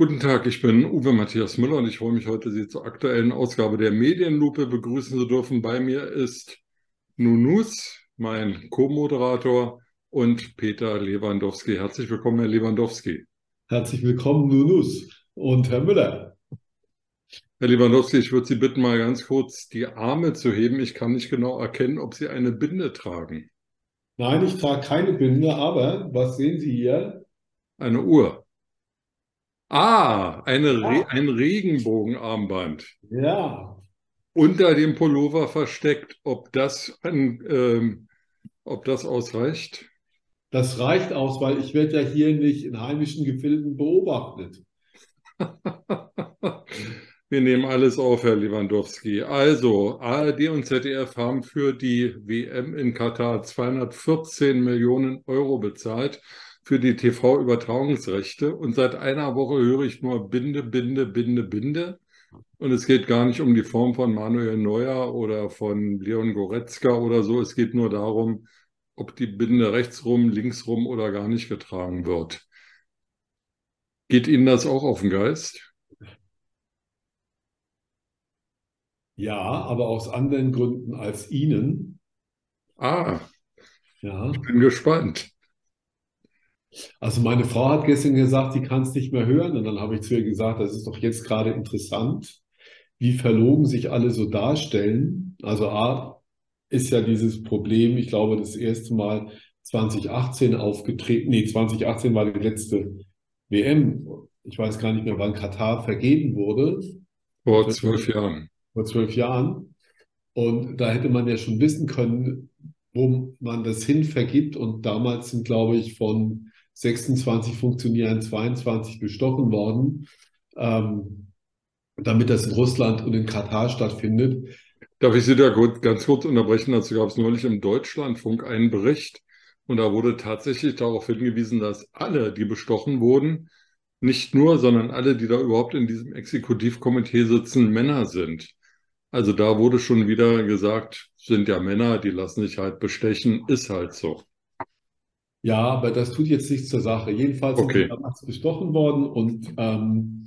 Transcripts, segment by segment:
Guten Tag, ich bin Uwe Matthias Müller und ich freue mich heute, Sie zur aktuellen Ausgabe der Medienlupe begrüßen zu dürfen. Bei mir ist Nunus, mein Co-Moderator, und Peter Lewandowski. Herzlich willkommen, Herr Lewandowski. Herzlich willkommen, Nunus und Herr Müller. Herr Lewandowski, ich würde Sie bitten, mal ganz kurz die Arme zu heben. Ich kann nicht genau erkennen, ob Sie eine Binde tragen. Nein, ich trage keine Binde, aber was sehen Sie hier? Eine Uhr. Ah, eine Re ein Regenbogenarmband. Ja. Unter dem Pullover versteckt. Ob das, ein, ähm, ob das ausreicht? Das reicht aus, weil ich werde ja hier nicht in heimischen Gefilden beobachtet. Wir nehmen alles auf, Herr Lewandowski. Also, ARD und ZDF haben für die WM in Katar 214 Millionen Euro bezahlt für die TV-Übertragungsrechte und seit einer Woche höre ich nur Binde, Binde, Binde, Binde. Und es geht gar nicht um die Form von Manuel Neuer oder von Leon Goretzka oder so. Es geht nur darum, ob die Binde rechtsrum, linksrum oder gar nicht getragen wird. Geht Ihnen das auch auf den Geist? Ja, aber aus anderen Gründen als Ihnen. Ah, ja. ich bin gespannt. Also meine Frau hat gestern gesagt, sie kann es nicht mehr hören. Und dann habe ich zu ihr gesagt, das ist doch jetzt gerade interessant, wie verlogen sich alle so darstellen. Also A ist ja dieses Problem, ich glaube, das erste Mal 2018 aufgetreten. Nee, 2018 war die letzte WM. Ich weiß gar nicht mehr, wann Katar vergeben wurde. Vor zwölf Jahren. Vor zwölf Jahren. Und da hätte man ja schon wissen können, wo man das hin vergibt. Und damals sind, glaube ich, von 26 Funktionären 22 bestochen worden, ähm, damit das in Russland und in Katar stattfindet. Darf ich Sie da gut, ganz kurz unterbrechen? Dazu gab es neulich im Deutschlandfunk einen Bericht und da wurde tatsächlich darauf hingewiesen, dass alle, die bestochen wurden, nicht nur, sondern alle, die da überhaupt in diesem Exekutivkomitee sitzen, Männer sind. Also da wurde schon wieder gesagt, sind ja Männer, die lassen sich halt bestechen, ist halt so. Ja, aber das tut jetzt nichts zur Sache. Jedenfalls okay. sind damals bestochen worden und ähm,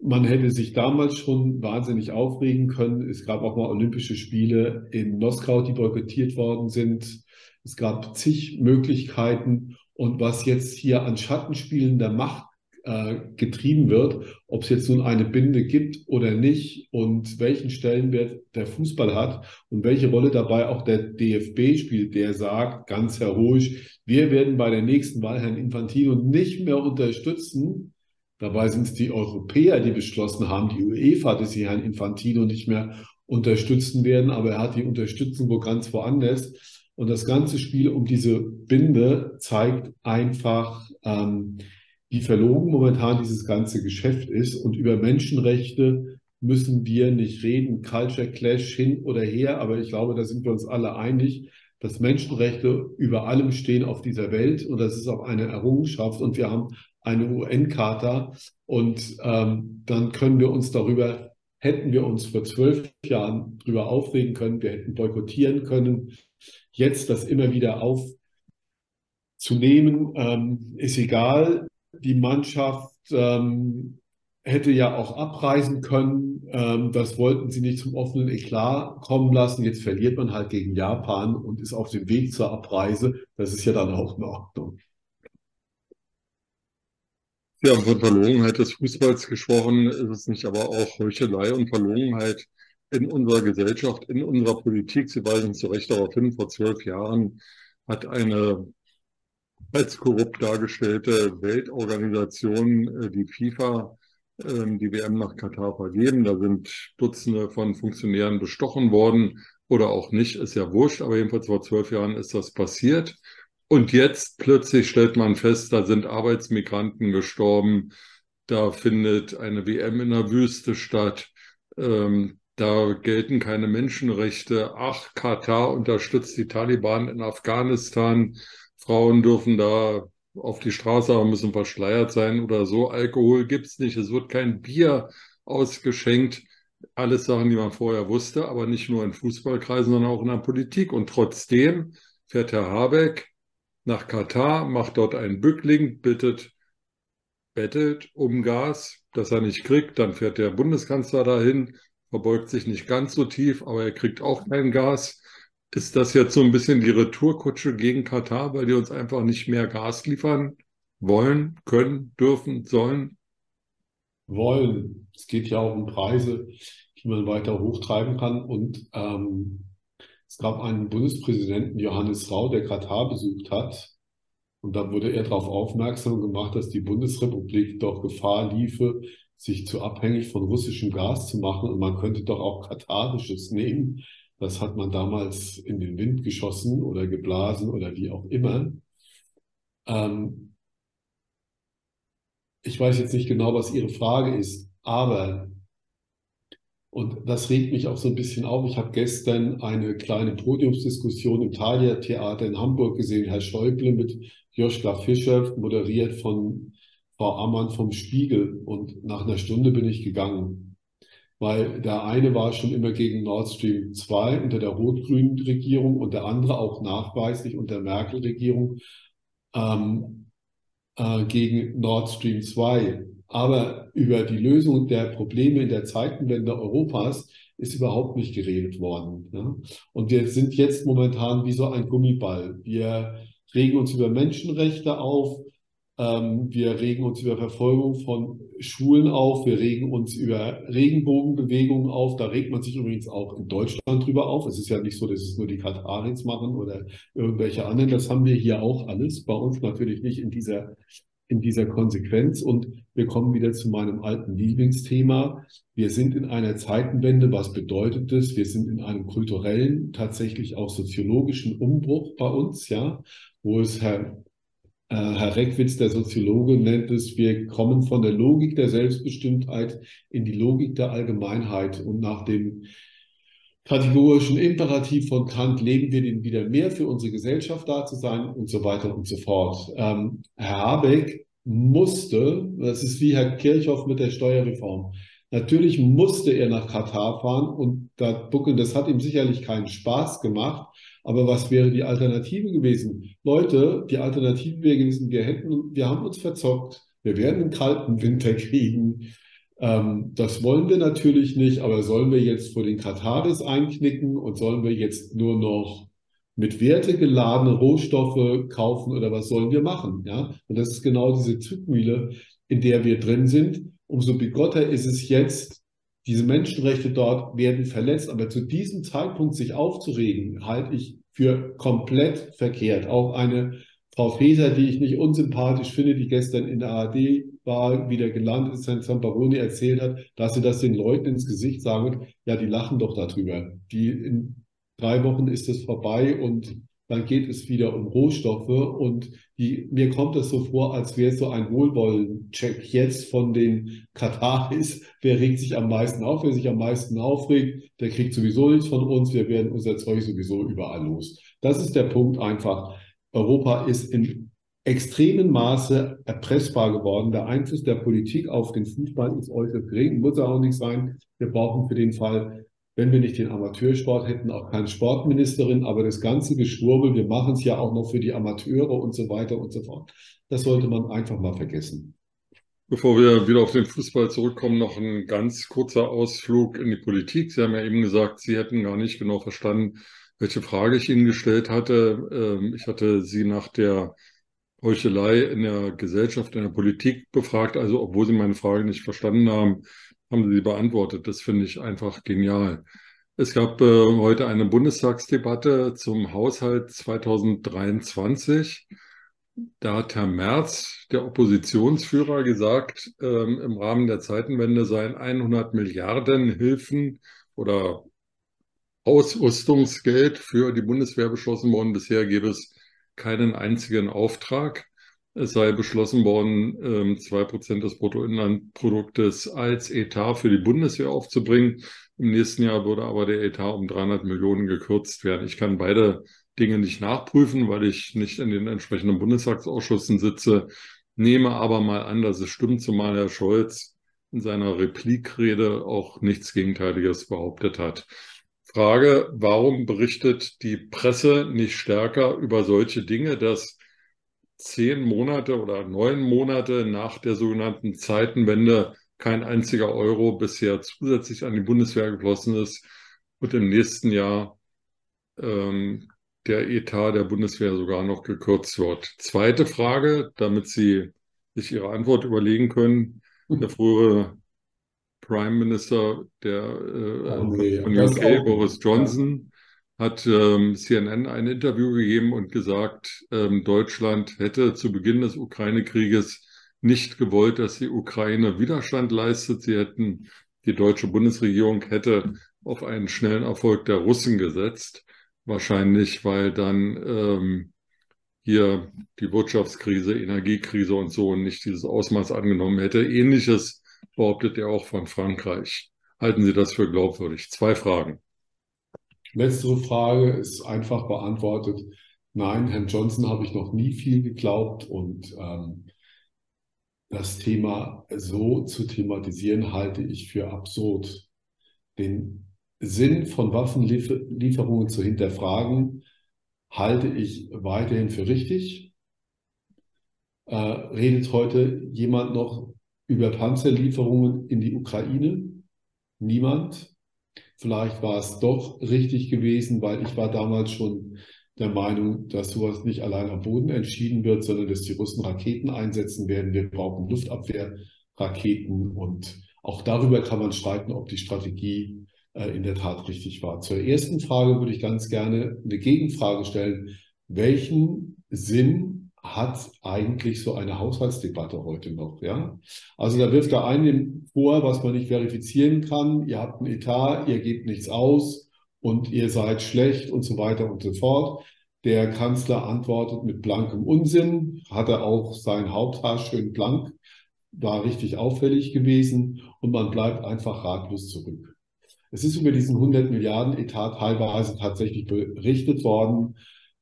man hätte sich damals schon wahnsinnig aufregen können. Es gab auch mal Olympische Spiele in Moskau, die boykottiert worden sind. Es gab zig Möglichkeiten. Und was jetzt hier an Schattenspielen der Macht äh, getrieben wird, ob es jetzt nun eine Binde gibt oder nicht und welchen Stellenwert der Fußball hat und welche Rolle dabei auch der DFB spielt, der sagt ganz heroisch, wir werden bei der nächsten Wahl Herrn Infantino nicht mehr unterstützen. Dabei sind es die Europäer, die beschlossen haben, die UEFA, dass sie Herrn Infantino nicht mehr unterstützen werden, aber er hat die Unterstützung wo ganz woanders. Und das ganze Spiel um diese Binde zeigt einfach, ähm, wie verlogen momentan dieses ganze Geschäft ist. Und über Menschenrechte müssen wir nicht reden, Culture Clash hin oder her, aber ich glaube, da sind wir uns alle einig, dass Menschenrechte über allem stehen auf dieser Welt und das ist auch eine Errungenschaft und wir haben eine UN-Charta und ähm, dann können wir uns darüber, hätten wir uns vor zwölf Jahren darüber aufregen können, wir hätten boykottieren können, jetzt das immer wieder aufzunehmen, ähm, ist egal. Die Mannschaft ähm, hätte ja auch abreisen können. Ähm, das wollten sie nicht zum offenen Eklat kommen lassen. Jetzt verliert man halt gegen Japan und ist auf dem Weg zur Abreise. Das ist ja dann auch in Ordnung. Haben von Verlogenheit des Fußballs gesprochen. Ist es nicht aber auch Heuchelei und Verlogenheit in unserer Gesellschaft, in unserer Politik? Sie weisen zu Recht darauf hin, vor zwölf Jahren hat eine als korrupt dargestellte Weltorganisation, äh, die FIFA, die WM nach Katar vergeben. Da sind Dutzende von Funktionären bestochen worden oder auch nicht, ist ja wurscht, aber jedenfalls vor zwölf Jahren ist das passiert. Und jetzt plötzlich stellt man fest, da sind Arbeitsmigranten gestorben, da findet eine WM in der Wüste statt, ähm, da gelten keine Menschenrechte. Ach, Katar unterstützt die Taliban in Afghanistan. Frauen dürfen da auf die Straße, aber müssen verschleiert sein oder so. Alkohol gibt es nicht. Es wird kein Bier ausgeschenkt. Alles Sachen, die man vorher wusste, aber nicht nur in Fußballkreisen, sondern auch in der Politik. Und trotzdem fährt Herr Habeck nach Katar, macht dort einen Bückling, bittet bettelt um Gas, das er nicht kriegt. Dann fährt der Bundeskanzler dahin, verbeugt sich nicht ganz so tief, aber er kriegt auch kein Gas. Ist das jetzt so ein bisschen die Retourkutsche gegen Katar, weil die uns einfach nicht mehr Gas liefern wollen, können, dürfen, sollen? Wollen. Es geht ja auch um Preise, die man weiter hochtreiben kann. Und ähm, es gab einen Bundespräsidenten, Johannes Rau, der Katar besucht hat. Und da wurde er darauf aufmerksam gemacht, dass die Bundesrepublik doch Gefahr liefe, sich zu abhängig von russischem Gas zu machen. Und man könnte doch auch katarisches nehmen. Das hat man damals in den Wind geschossen oder geblasen oder wie auch immer. Ähm, ich weiß jetzt nicht genau, was Ihre Frage ist, aber, und das regt mich auch so ein bisschen auf, ich habe gestern eine kleine Podiumsdiskussion im Thalia Theater in Hamburg gesehen, Herr Schäuble mit Joschka Fischer, moderiert von Frau Ammann vom Spiegel. Und nach einer Stunde bin ich gegangen, weil der eine war schon immer gegen Nord Stream 2 unter der rot-grünen Regierung und der andere auch nachweislich unter Merkel-Regierung. Ähm, äh, gegen Nord Stream 2. Aber über die Lösung der Probleme in der Zeitenwende Europas ist überhaupt nicht geredet worden. Ja? Und wir sind jetzt momentan wie so ein Gummiball. Wir regen uns über Menschenrechte auf, wir regen uns über Verfolgung von Schulen auf, wir regen uns über Regenbogenbewegungen auf. Da regt man sich übrigens auch in Deutschland drüber auf. Es ist ja nicht so, dass es nur die Kataris machen oder irgendwelche anderen. Das haben wir hier auch alles. Bei uns natürlich nicht in dieser, in dieser Konsequenz. Und wir kommen wieder zu meinem alten Lieblingsthema. Wir sind in einer Zeitenwende. Was bedeutet das? Wir sind in einem kulturellen, tatsächlich auch soziologischen Umbruch bei uns, ja, wo es Herr Herr Reckwitz, der Soziologe, nennt es, wir kommen von der Logik der Selbstbestimmtheit in die Logik der Allgemeinheit. Und nach dem kategorischen Imperativ von Kant leben wir den wieder mehr für unsere Gesellschaft da zu sein und so weiter und so fort. Ähm, Herr Habeck musste, das ist wie Herr Kirchhoff mit der Steuerreform, natürlich musste er nach Katar fahren und da buckeln, das hat ihm sicherlich keinen Spaß gemacht, aber was wäre die Alternative gewesen? Leute, die Alternative wäre gewesen, wir hätten, wir haben uns verzockt. Wir werden einen kalten Winter kriegen. Ähm, das wollen wir natürlich nicht, aber sollen wir jetzt vor den Kataris einknicken und sollen wir jetzt nur noch mit Werte geladene Rohstoffe kaufen oder was sollen wir machen? Ja, und das ist genau diese Zugmühle, in der wir drin sind. Umso bigotter ist es jetzt, diese Menschenrechte dort werden verletzt, aber zu diesem Zeitpunkt sich aufzuregen, halte ich für komplett verkehrt. Auch eine Frau Feser, die ich nicht unsympathisch finde, die gestern in der ARD war, wieder gelandet ist, Herrn Zamparoni erzählt hat, dass sie das den Leuten ins Gesicht sagen, ja, die lachen doch darüber. Die in drei Wochen ist es vorbei und dann geht es wieder um Rohstoffe und die, mir kommt es so vor, als wäre es so ein Wohlwollen-Check jetzt von den Kataris. Wer regt sich am meisten auf? Wer sich am meisten aufregt, der kriegt sowieso nichts von uns. Wir werden unser Zeug sowieso überall los. Das ist der Punkt einfach. Europa ist in extremem Maße erpressbar geworden. Der Einfluss der Politik auf den Fußball ist äußerst gering, muss er auch nicht sein. Wir brauchen für den Fall wenn wir nicht den Amateursport hätten, auch keine Sportministerin, aber das ganze Geschwurbel, wir machen es ja auch noch für die Amateure und so weiter und so fort. Das sollte man einfach mal vergessen. Bevor wir wieder auf den Fußball zurückkommen, noch ein ganz kurzer Ausflug in die Politik. Sie haben ja eben gesagt, Sie hätten gar nicht genau verstanden, welche Frage ich Ihnen gestellt hatte. Ähm, ich hatte Sie nach der Heuchelei in der Gesellschaft, in der Politik befragt. Also, obwohl Sie meine Frage nicht verstanden haben, haben Sie beantwortet. Das finde ich einfach genial. Es gab äh, heute eine Bundestagsdebatte zum Haushalt 2023. Da hat Herr Merz, der Oppositionsführer, gesagt, ähm, im Rahmen der Zeitenwende seien 100 Milliarden Hilfen oder Ausrüstungsgeld für die Bundeswehr beschlossen worden. Bisher gäbe es keinen einzigen Auftrag. Es sei beschlossen worden, ähm, zwei Prozent des Bruttoinlandproduktes als Etat für die Bundeswehr aufzubringen. Im nächsten Jahr würde aber der Etat um 300 Millionen gekürzt werden. Ich kann beide Dinge nicht nachprüfen, weil ich nicht in den entsprechenden Bundestagsausschüssen sitze, nehme aber mal an, dass es stimmt, zumal Herr Scholz in seiner Replikrede auch nichts Gegenteiliges behauptet hat. Frage, warum berichtet die Presse nicht stärker über solche Dinge, dass zehn Monate oder neun Monate nach der sogenannten Zeitenwende kein einziger Euro bisher zusätzlich an die Bundeswehr geflossen ist und im nächsten Jahr ähm, der Etat der Bundeswehr sogar noch gekürzt wird. Zweite Frage, damit Sie sich Ihre Antwort überlegen können. Der frühere Prime Minister der äh, oh nee, von UK, Boris Johnson. Hat ähm, CNN ein Interview gegeben und gesagt, ähm, Deutschland hätte zu Beginn des Ukraine-Krieges nicht gewollt, dass die Ukraine Widerstand leistet. Sie hätten, die deutsche Bundesregierung hätte auf einen schnellen Erfolg der Russen gesetzt. Wahrscheinlich, weil dann ähm, hier die Wirtschaftskrise, Energiekrise und so nicht dieses Ausmaß angenommen hätte. Ähnliches behauptet er auch von Frankreich. Halten Sie das für glaubwürdig? Zwei Fragen. Letztere Frage ist einfach beantwortet. Nein, Herrn Johnson habe ich noch nie viel geglaubt und ähm, das Thema so zu thematisieren halte ich für absurd. Den Sinn von Waffenlieferungen zu hinterfragen, halte ich weiterhin für richtig. Äh, redet heute jemand noch über Panzerlieferungen in die Ukraine? Niemand. Vielleicht war es doch richtig gewesen, weil ich war damals schon der Meinung, dass sowas nicht allein am Boden entschieden wird, sondern dass die Russen Raketen einsetzen werden. Wir brauchen Luftabwehrraketen und auch darüber kann man streiten, ob die Strategie äh, in der Tat richtig war. Zur ersten Frage würde ich ganz gerne eine Gegenfrage stellen. Welchen Sinn hat eigentlich so eine Haushaltsdebatte heute noch? Ja? Also da wirft der eine vor, was man nicht verifizieren kann. Ihr habt ein Etat, ihr gebt nichts aus und ihr seid schlecht und so weiter und so fort. Der Kanzler antwortet mit blankem Unsinn, hat er auch sein Haupthaar schön blank, war richtig auffällig gewesen und man bleibt einfach ratlos zurück. Es ist über diesen 100 Milliarden Etat teilweise tatsächlich berichtet worden,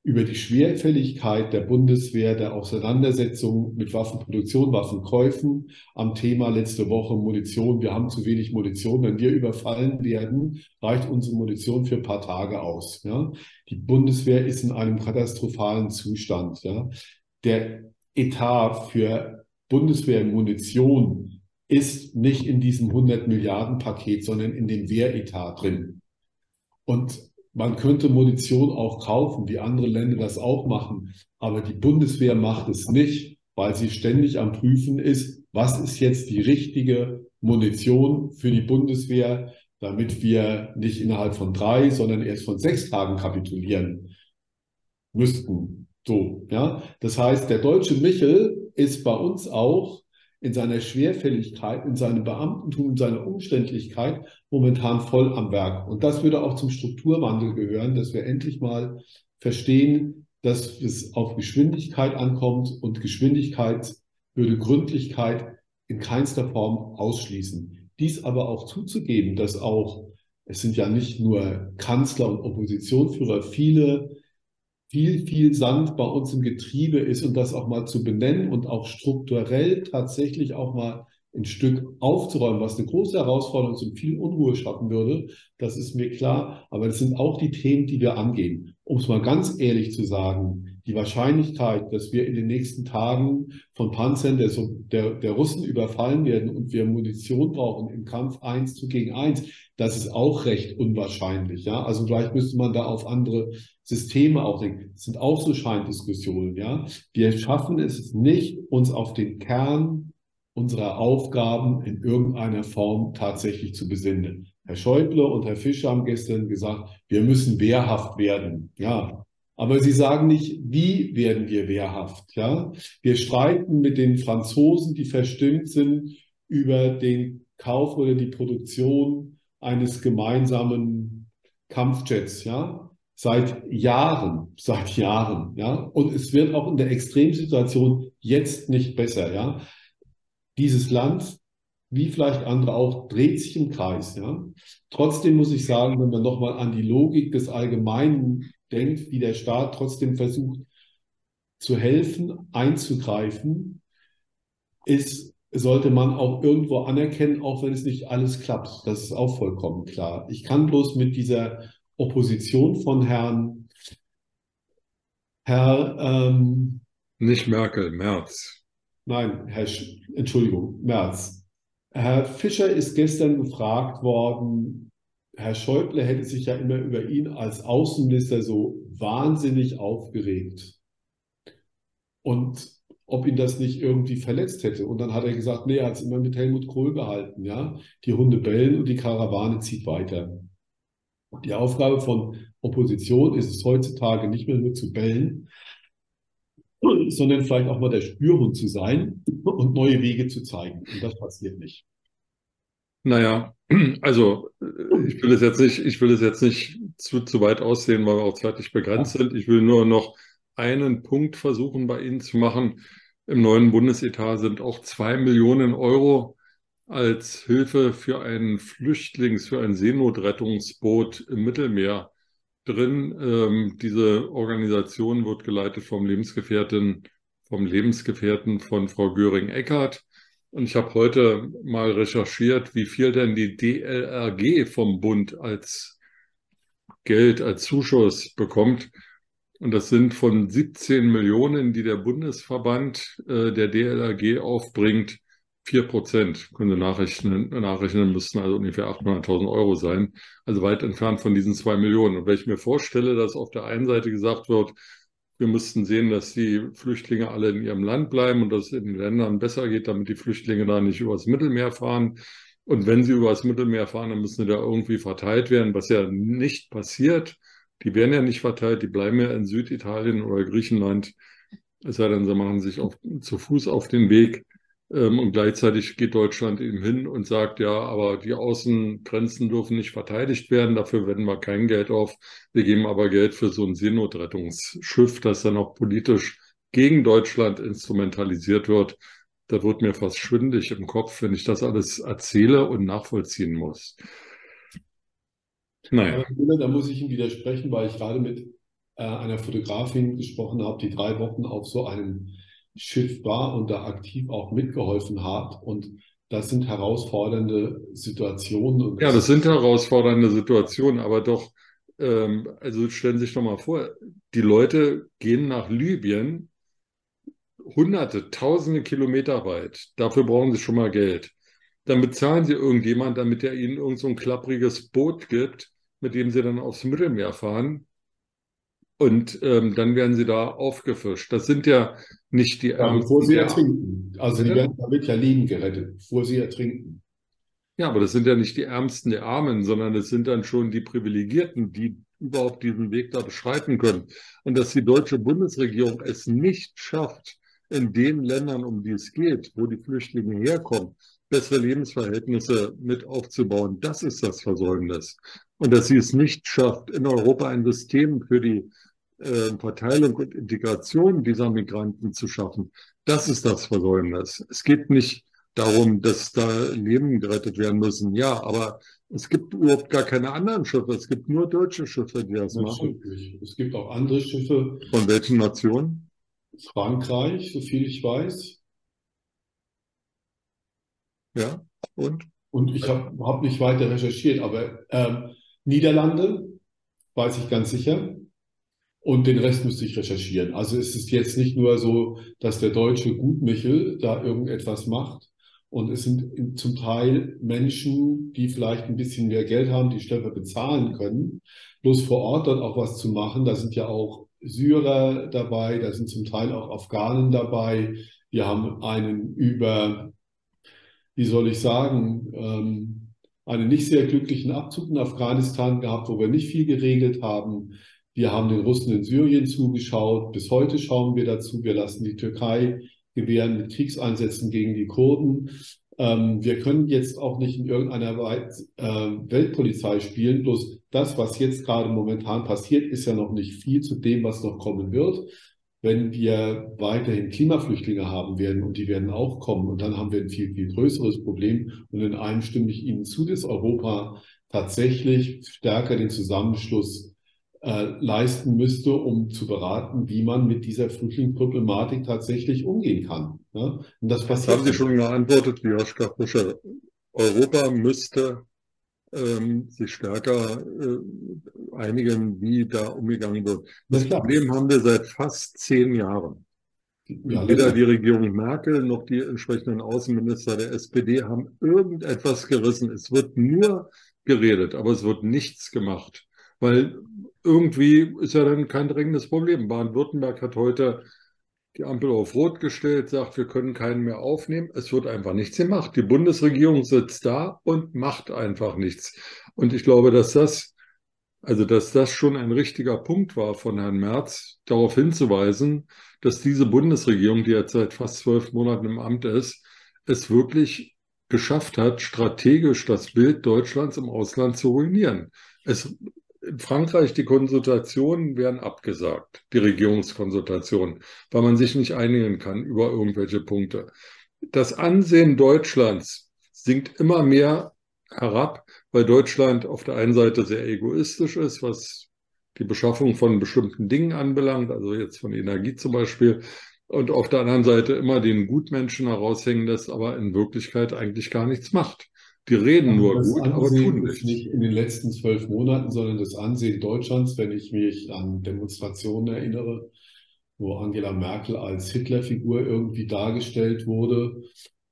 über die Schwerfälligkeit der Bundeswehr, der Auseinandersetzung mit Waffenproduktion, Waffenkäufen am Thema letzte Woche Munition. Wir haben zu wenig Munition. Wenn wir überfallen werden, reicht unsere Munition für ein paar Tage aus. Ja? Die Bundeswehr ist in einem katastrophalen Zustand. Ja? Der Etat für Bundeswehrmunition ist nicht in diesem 100 Milliarden Paket, sondern in dem Wehretat drin. Und man könnte Munition auch kaufen, wie andere Länder das auch machen. Aber die Bundeswehr macht es nicht, weil sie ständig am Prüfen ist, was ist jetzt die richtige Munition für die Bundeswehr, damit wir nicht innerhalb von drei, sondern erst von sechs Tagen kapitulieren müssten. So, ja. Das heißt, der deutsche Michel ist bei uns auch in seiner Schwerfälligkeit, in seinem Beamtentum, in seiner Umständlichkeit momentan voll am Werk. Und das würde auch zum Strukturwandel gehören, dass wir endlich mal verstehen, dass es auf Geschwindigkeit ankommt und Geschwindigkeit würde Gründlichkeit in keinster Form ausschließen. Dies aber auch zuzugeben, dass auch, es sind ja nicht nur Kanzler und Oppositionsführer, viele viel, viel Sand bei uns im Getriebe ist und das auch mal zu benennen und auch strukturell tatsächlich auch mal ein Stück aufzuräumen, was eine große Herausforderung und viel Unruhe schaffen würde, das ist mir klar. Aber das sind auch die Themen, die wir angehen. Um es mal ganz ehrlich zu sagen, die Wahrscheinlichkeit, dass wir in den nächsten Tagen von Panzern der, der, der Russen überfallen werden und wir Munition brauchen im Kampf eins zu gegen eins, das ist auch recht unwahrscheinlich. Ja, also vielleicht müsste man da auf andere Systeme auch denken. Das sind auch so Scheindiskussionen. Ja, wir schaffen es nicht, uns auf den Kern unserer Aufgaben in irgendeiner Form tatsächlich zu besinnen. Herr Schäuble und Herr Fischer haben gestern gesagt, wir müssen wehrhaft werden. Ja, aber sie sagen nicht, wie werden wir wehrhaft. Ja, wir streiten mit den Franzosen, die verstimmt sind über den Kauf oder die Produktion eines gemeinsamen Kampfjets. Ja, seit Jahren, seit Jahren. Ja, und es wird auch in der Extremsituation jetzt nicht besser. Ja, dieses Land wie vielleicht andere auch, dreht sich im Kreis. Ja? Trotzdem muss ich sagen, wenn man nochmal an die Logik des Allgemeinen denkt, wie der Staat trotzdem versucht zu helfen, einzugreifen, ist, sollte man auch irgendwo anerkennen, auch wenn es nicht alles klappt. Das ist auch vollkommen klar. Ich kann bloß mit dieser Opposition von Herrn, Herr, ähm, Nicht Merkel, Merz. Nein, Herr, Sch Entschuldigung, Merz. Herr Fischer ist gestern gefragt worden, Herr Schäuble hätte sich ja immer über ihn als Außenminister so wahnsinnig aufgeregt. Und ob ihn das nicht irgendwie verletzt hätte. Und dann hat er gesagt, nee, er hat es immer mit Helmut Kohl gehalten, ja. Die Hunde bellen und die Karawane zieht weiter. Die Aufgabe von Opposition ist es heutzutage nicht mehr nur zu bellen, sondern vielleicht auch mal der Spürhund zu sein und neue Wege zu zeigen. Und das passiert nicht. Naja, also ich will es jetzt nicht, ich will es jetzt nicht zu, zu weit aussehen, weil wir auch zeitlich begrenzt sind. Ich will nur noch einen Punkt versuchen, bei Ihnen zu machen. Im neuen Bundesetat sind auch zwei Millionen Euro als Hilfe für ein Flüchtlings-, für ein Seenotrettungsboot im Mittelmeer drin. Ähm, diese Organisation wird geleitet vom Lebensgefährten, vom Lebensgefährten von Frau Göring-Eckardt. Und ich habe heute mal recherchiert, wie viel denn die DLRG vom Bund als Geld, als Zuschuss bekommt. Und das sind von 17 Millionen, die der Bundesverband äh, der DLRG aufbringt, 4 Prozent. Können Sie nachrechnen, nachrechnen, müssten also ungefähr 800.000 Euro sein. Also weit entfernt von diesen zwei Millionen. Und wenn ich mir vorstelle, dass auf der einen Seite gesagt wird, wir müssten sehen, dass die Flüchtlinge alle in ihrem Land bleiben und dass es in den Ländern besser geht, damit die Flüchtlinge da nicht übers Mittelmeer fahren. Und wenn sie übers Mittelmeer fahren, dann müssen sie da irgendwie verteilt werden, was ja nicht passiert. Die werden ja nicht verteilt, die bleiben ja in Süditalien oder Griechenland. Es sei denn, sie machen sich auf, zu Fuß auf den Weg. Ähm, und gleichzeitig geht Deutschland eben hin und sagt, ja, aber die Außengrenzen dürfen nicht verteidigt werden, dafür wenden wir kein Geld auf. Wir geben aber Geld für so ein Seenotrettungsschiff, das dann auch politisch gegen Deutschland instrumentalisiert wird. Da wird mir fast schwindlig im Kopf, wenn ich das alles erzähle und nachvollziehen muss. Naja. Da muss ich Ihnen widersprechen, weil ich gerade mit äh, einer Fotografin gesprochen habe, die drei Wochen auf so einem Schiff war und da aktiv auch mitgeholfen hat. Und das sind herausfordernde Situationen. ja, das sind herausfordernde Situationen, aber doch, ähm, also stellen Sie sich doch mal vor, die Leute gehen nach Libyen hunderte, tausende Kilometer weit. Dafür brauchen sie schon mal Geld. Dann bezahlen sie irgendjemand, damit er ihnen irgend so ein klappriges Boot gibt, mit dem sie dann aufs Mittelmeer fahren. Und ähm, dann werden sie da aufgefischt. Das sind ja nicht die ja, Bevor sie ertrinken. Also die werden damit ja Leben gerettet, bevor sie ertrinken. Ja, aber das sind ja nicht die Ärmsten der Armen, sondern es sind dann schon die Privilegierten, die überhaupt diesen Weg da beschreiten können. Und dass die deutsche Bundesregierung es nicht schafft, in den Ländern, um die es geht, wo die Flüchtlinge herkommen, bessere Lebensverhältnisse mit aufzubauen, das ist das Versäumnis. Und dass sie es nicht schafft, in Europa ein System für die äh, Verteilung und Integration dieser Migranten zu schaffen. Das ist das Versäumnis. Es geht nicht darum, dass da Leben gerettet werden müssen. Ja, aber es gibt überhaupt gar keine anderen Schiffe. Es gibt nur deutsche Schiffe, die das machen. Es gibt auch andere Schiffe. Von welchen Nationen? Frankreich, so viel ich weiß. Ja, und? Und ich habe hab nicht weiter recherchiert, aber ähm, Niederlande, weiß ich ganz sicher. Und den Rest müsste ich recherchieren. Also es ist jetzt nicht nur so, dass der deutsche Gutmichel da irgendetwas macht. Und es sind zum Teil Menschen, die vielleicht ein bisschen mehr Geld haben, die schneller bezahlen können. Bloß vor Ort dort auch was zu machen. Da sind ja auch Syrer dabei, da sind zum Teil auch Afghanen dabei. Wir haben einen über, wie soll ich sagen, ähm, einen nicht sehr glücklichen Abzug in Afghanistan gehabt, wo wir nicht viel geregelt haben. Wir haben den Russen in Syrien zugeschaut. Bis heute schauen wir dazu. Wir lassen die Türkei gewähren mit Kriegseinsätzen gegen die Kurden. Ähm, wir können jetzt auch nicht in irgendeiner Weise äh, Weltpolizei spielen. Bloß das, was jetzt gerade momentan passiert, ist ja noch nicht viel zu dem, was noch kommen wird. Wenn wir weiterhin Klimaflüchtlinge haben werden und die werden auch kommen und dann haben wir ein viel, viel größeres Problem. Und in einem stimme ich Ihnen zu, dass Europa tatsächlich stärker den Zusammenschluss äh, leisten müsste, um zu beraten, wie man mit dieser Flüchtlingsproblematik tatsächlich umgehen kann. Ja? Und das passiert. Haben Sie schon geantwortet, Joschka Buscher. Europa müsste ähm, sich stärker äh, einigen, wie da umgegangen wird. Das Problem haben wir seit fast zehn Jahren. Ja, Weder die Regierung Merkel noch die entsprechenden Außenminister der SPD haben irgendetwas gerissen. Es wird nur geredet, aber es wird nichts gemacht. Weil irgendwie ist ja dann kein dringendes Problem. Baden-Württemberg hat heute die Ampel auf Rot gestellt, sagt, wir können keinen mehr aufnehmen. Es wird einfach nichts gemacht. Die Bundesregierung sitzt da und macht einfach nichts. Und ich glaube, dass das also, dass das schon ein richtiger Punkt war von Herrn Merz, darauf hinzuweisen, dass diese Bundesregierung, die jetzt seit fast zwölf Monaten im Amt ist, es wirklich geschafft hat, strategisch das Bild Deutschlands im Ausland zu ruinieren. Es, in Frankreich, die Konsultationen werden abgesagt, die Regierungskonsultationen, weil man sich nicht einigen kann über irgendwelche Punkte. Das Ansehen Deutschlands sinkt immer mehr herab, weil Deutschland auf der einen Seite sehr egoistisch ist, was die Beschaffung von bestimmten Dingen anbelangt, also jetzt von Energie zum Beispiel, und auf der anderen Seite immer den Gutmenschen heraushängen lässt, aber in Wirklichkeit eigentlich gar nichts macht. Die reden nur das gut, Ansehen aber tun nichts. Nicht in den letzten zwölf Monaten, sondern das Ansehen Deutschlands, wenn ich mich an Demonstrationen erinnere, wo Angela Merkel als Hitlerfigur irgendwie dargestellt wurde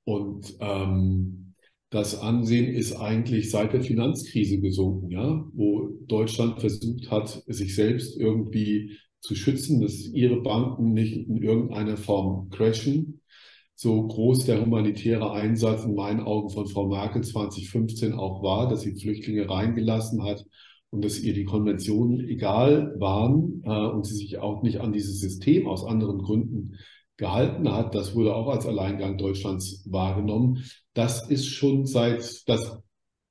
und ähm, das Ansehen ist eigentlich seit der Finanzkrise gesunken, ja, wo Deutschland versucht hat, sich selbst irgendwie zu schützen, dass ihre Banken nicht in irgendeiner Form crashen. So groß der humanitäre Einsatz in meinen Augen von Frau Merkel 2015 auch war, dass sie Flüchtlinge reingelassen hat und dass ihr die Konventionen egal waren äh, und sie sich auch nicht an dieses System aus anderen Gründen gehalten hat, das wurde auch als Alleingang Deutschlands wahrgenommen. Das ist schon seit, das,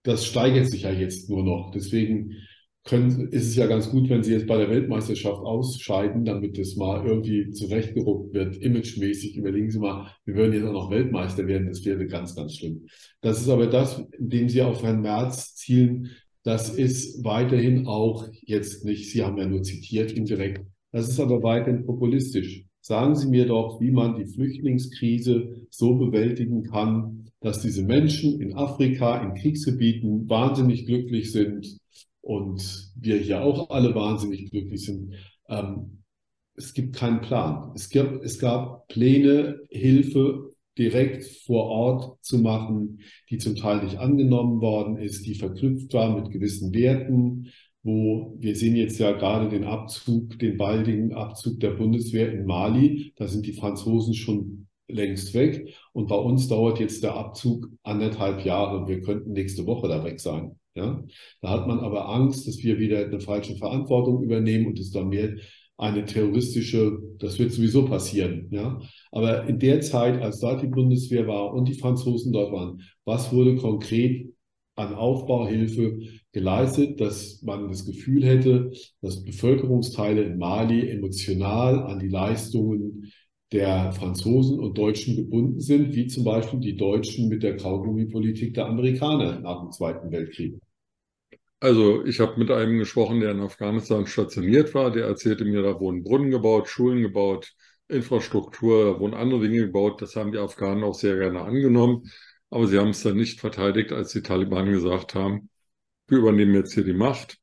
das steigert sich ja jetzt nur noch. Deswegen können, ist es ja ganz gut, wenn Sie jetzt bei der Weltmeisterschaft ausscheiden, damit es mal irgendwie zurechtgerückt wird, imagemäßig. Überlegen Sie mal, wir würden jetzt auch noch Weltmeister werden, das wäre ganz, ganz schlimm. Das ist aber das, indem Sie auf Herrn Merz zielen, das ist weiterhin auch jetzt nicht, Sie haben ja nur zitiert indirekt, das ist aber weiterhin populistisch. Sagen Sie mir doch, wie man die Flüchtlingskrise so bewältigen kann, dass diese Menschen in Afrika, in Kriegsgebieten wahnsinnig glücklich sind und wir hier auch alle wahnsinnig glücklich sind. Ähm, es gibt keinen Plan. Es gab, es gab Pläne, Hilfe direkt vor Ort zu machen, die zum Teil nicht angenommen worden ist, die verknüpft war mit gewissen Werten, wo wir sehen jetzt ja gerade den Abzug, den baldigen Abzug der Bundeswehr in Mali. Da sind die Franzosen schon längst weg. Und bei uns dauert jetzt der Abzug anderthalb Jahre. Wir könnten nächste Woche da weg sein. Ja? Da hat man aber Angst, dass wir wieder eine falsche Verantwortung übernehmen und es dann mehr eine terroristische, das wird sowieso passieren. Ja? Aber in der Zeit, als dort die Bundeswehr war und die Franzosen dort waren, was wurde konkret an Aufbauhilfe geleistet, dass man das Gefühl hätte, dass Bevölkerungsteile in Mali emotional an die Leistungen der Franzosen und Deutschen gebunden sind, wie zum Beispiel die Deutschen mit der Kaugummi-Politik der Amerikaner nach dem Zweiten Weltkrieg. Also ich habe mit einem gesprochen, der in Afghanistan stationiert war, der erzählte mir, da wurden Brunnen gebaut, Schulen gebaut, Infrastruktur, da wurden andere Dinge gebaut. Das haben die Afghanen auch sehr gerne angenommen. Aber sie haben es dann nicht verteidigt, als die Taliban gesagt haben, wir übernehmen jetzt hier die Macht.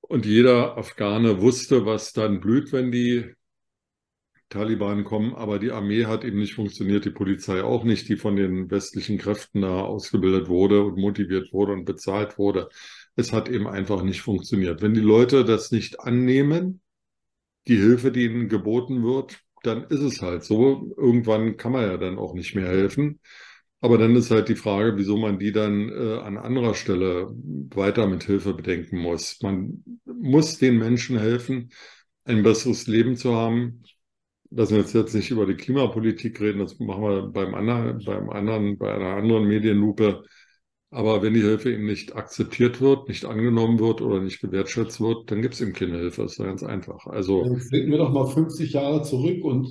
Und jeder Afghane wusste, was dann blüht, wenn die Taliban kommen. Aber die Armee hat eben nicht funktioniert, die Polizei auch nicht, die von den westlichen Kräften da ausgebildet wurde und motiviert wurde und bezahlt wurde. Es hat eben einfach nicht funktioniert. Wenn die Leute das nicht annehmen, die Hilfe, die ihnen geboten wird, dann ist es halt so. Irgendwann kann man ja dann auch nicht mehr helfen. Aber dann ist halt die Frage, wieso man die dann äh, an anderer Stelle weiter mit Hilfe bedenken muss. Man muss den Menschen helfen, ein besseres Leben zu haben. Lassen wir jetzt nicht über die Klimapolitik reden, das machen wir beim anderen, beim anderen, bei einer anderen Medienlupe. Aber wenn die Hilfe eben nicht akzeptiert wird, nicht angenommen wird oder nicht gewertschätzt wird, dann gibt es eben keine Hilfe. Das ist ganz einfach. Also Jetzt denken wir doch mal 50 Jahre zurück und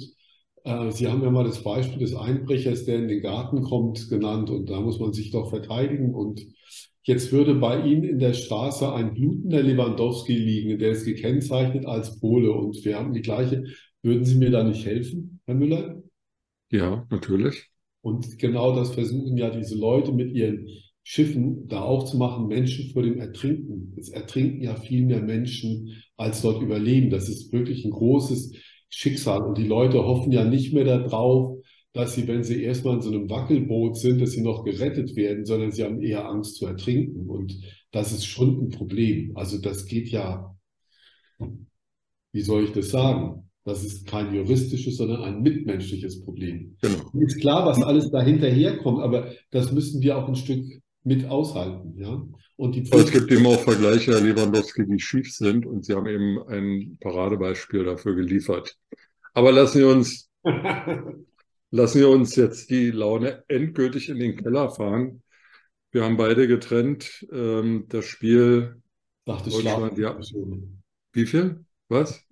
äh, Sie haben ja mal das Beispiel des Einbrechers, der in den Garten kommt, genannt und da muss man sich doch verteidigen. Und jetzt würde bei Ihnen in der Straße ein blutender Lewandowski liegen, der ist gekennzeichnet als Pole und wir haben die gleiche. Würden Sie mir da nicht helfen, Herr Müller? Ja, natürlich. Und genau das versuchen ja diese Leute mit ihren Schiffen da auch zu machen, Menschen vor dem Ertrinken. Es ertrinken ja viel mehr Menschen, als dort überleben. Das ist wirklich ein großes Schicksal. Und die Leute hoffen ja nicht mehr darauf, dass sie, wenn sie erstmal in so einem Wackelboot sind, dass sie noch gerettet werden, sondern sie haben eher Angst zu ertrinken. Und das ist schon ein Problem. Also das geht ja, wie soll ich das sagen? Das ist kein juristisches, sondern ein mitmenschliches Problem. Genau. Ist klar, was alles dahinter herkommt, aber das müssen wir auch ein Stück mit aushalten. Ja? Und die es gibt eben auch Vergleiche, Herr Lewandowski, die schief sind und Sie haben eben ein Paradebeispiel dafür geliefert. Aber lassen wir uns, lassen wir uns jetzt die Laune endgültig in den Keller fahren. Wir haben beide getrennt ähm, das Spiel dachte, Deutschland. Ja. Wie viel? Was?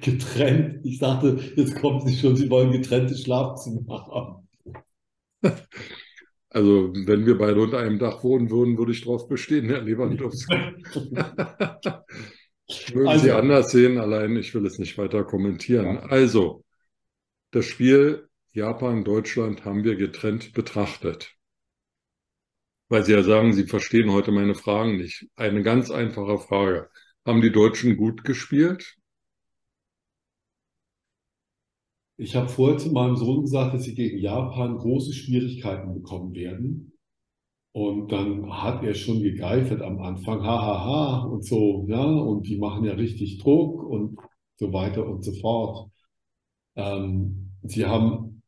Getrennt. Ich dachte, jetzt kommt sie schon, Sie wollen getrennte Schlafzimmer haben. Also, wenn wir beide unter einem Dach wohnen würden, würde ich darauf bestehen, Herr Lewandowski. Mögen also, Sie anders sehen, allein ich will es nicht weiter kommentieren. Also, das Spiel Japan-Deutschland haben wir getrennt betrachtet. Weil Sie ja sagen, Sie verstehen heute meine Fragen nicht. Eine ganz einfache Frage. Haben die Deutschen gut gespielt? Ich habe vorher zu meinem Sohn gesagt, dass sie gegen Japan große Schwierigkeiten bekommen werden. Und dann hat er schon gegeifert am Anfang, hahaha ha, ha, und so, ja, und die machen ja richtig Druck und so weiter und so fort. Ähm, sie haben,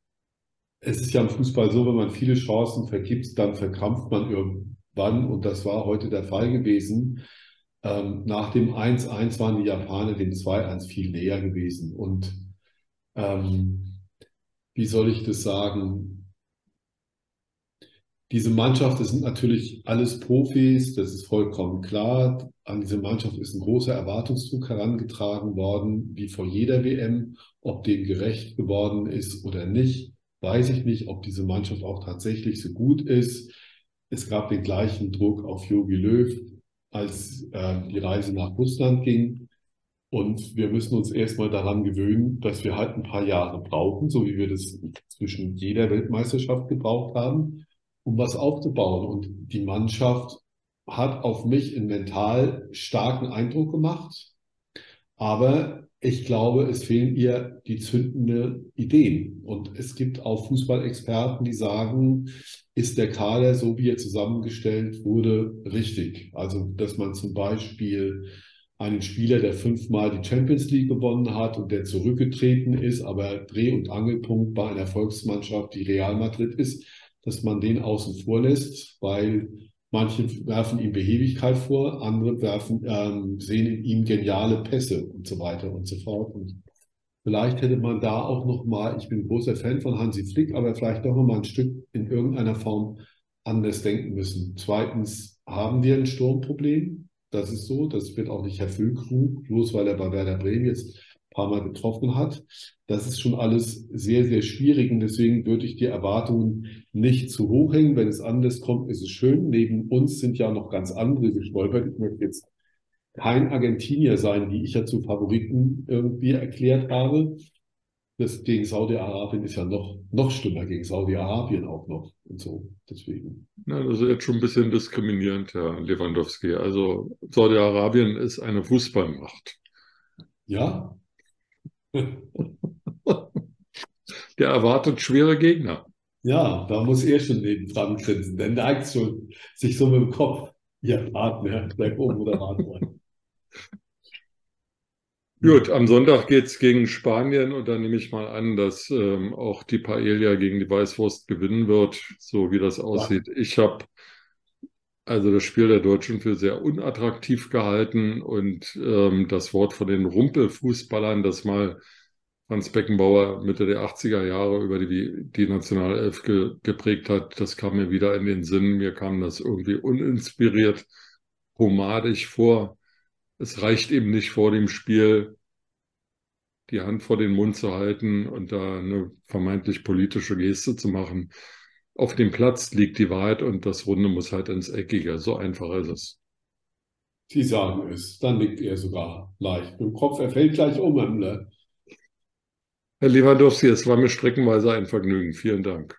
es ist ja im Fußball so, wenn man viele Chancen vergibt, dann verkrampft man irgendwann und das war heute der Fall gewesen. Ähm, nach dem 1-1 waren die Japaner dem 2-1 viel näher gewesen und ähm, wie soll ich das sagen? Diese Mannschaft, das sind natürlich alles Profis, das ist vollkommen klar. An diese Mannschaft ist ein großer Erwartungsdruck herangetragen worden, wie vor jeder WM. Ob dem gerecht geworden ist oder nicht, weiß ich nicht. Ob diese Mannschaft auch tatsächlich so gut ist. Es gab den gleichen Druck auf Jogi Löw, als äh, die Reise nach Russland ging. Und wir müssen uns erstmal daran gewöhnen, dass wir halt ein paar Jahre brauchen, so wie wir das zwischen jeder Weltmeisterschaft gebraucht haben, um was aufzubauen. Und die Mannschaft hat auf mich einen mental starken Eindruck gemacht. Aber ich glaube, es fehlen ihr die zündenden Ideen. Und es gibt auch Fußballexperten, die sagen, ist der Kader, so wie er zusammengestellt wurde, richtig? Also, dass man zum Beispiel einen Spieler, der fünfmal die Champions League gewonnen hat und der zurückgetreten ist, aber Dreh- und Angelpunkt bei einer Volksmannschaft, die Real Madrid ist, dass man den außen vor lässt, weil manche werfen ihm Behebigkeit vor, andere werfen, ähm, sehen in ihm geniale Pässe und so weiter und so fort. Und vielleicht hätte man da auch noch mal, ich bin großer Fan von Hansi Flick, aber vielleicht doch noch mal ein Stück in irgendeiner Form anders denken müssen. Zweitens haben wir ein Sturmproblem. Das ist so. Das wird auch nicht Herr Füllkrug, bloß weil er bei Werder Bremen jetzt ein paar Mal getroffen hat. Das ist schon alles sehr, sehr schwierig und deswegen würde ich die Erwartungen nicht zu hoch hängen. Wenn es anders kommt, ist es schön. Neben uns sind ja noch ganz andere gestolpert. Ich möchte jetzt kein Argentinier sein, die ich ja zu Favoriten irgendwie erklärt habe. Das gegen Saudi-Arabien ist ja noch, noch schlimmer, gegen Saudi-Arabien auch noch und so. Deswegen. Na, das ist jetzt schon ein bisschen diskriminierend, Herr Lewandowski. Also Saudi-Arabien ist eine Fußballmacht. Ja. Der erwartet schwere Gegner. Ja, da muss er schon neben dran grinsen, denn der neigt schon sich so mit dem Kopf. Ja, Partner, der Co-Moderator. Gut, am Sonntag geht's gegen Spanien und dann nehme ich mal an, dass ähm, auch die Paella gegen die Weißwurst gewinnen wird, so wie das aussieht. Ja. Ich habe also das Spiel der Deutschen für sehr unattraktiv gehalten und ähm, das Wort von den Rumpelfußballern, das mal Franz Beckenbauer Mitte der 80er Jahre über die, die Nationalelf ge, geprägt hat, das kam mir wieder in den Sinn. Mir kam das irgendwie uninspiriert, pomadig vor es reicht eben nicht vor dem Spiel, die Hand vor den Mund zu halten und da eine vermeintlich politische Geste zu machen. Auf dem Platz liegt die Wahrheit und das Runde muss halt ins Eckige. So einfach ist es. Sie sagen es, dann liegt er sogar leicht. Im Kopf, er fällt gleich um, Emle. Herr Lewandowski, es war mir streckenweise ein Vergnügen. Vielen Dank.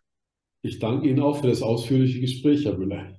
Ich danke Ihnen auch für das ausführliche Gespräch, Herr Müller.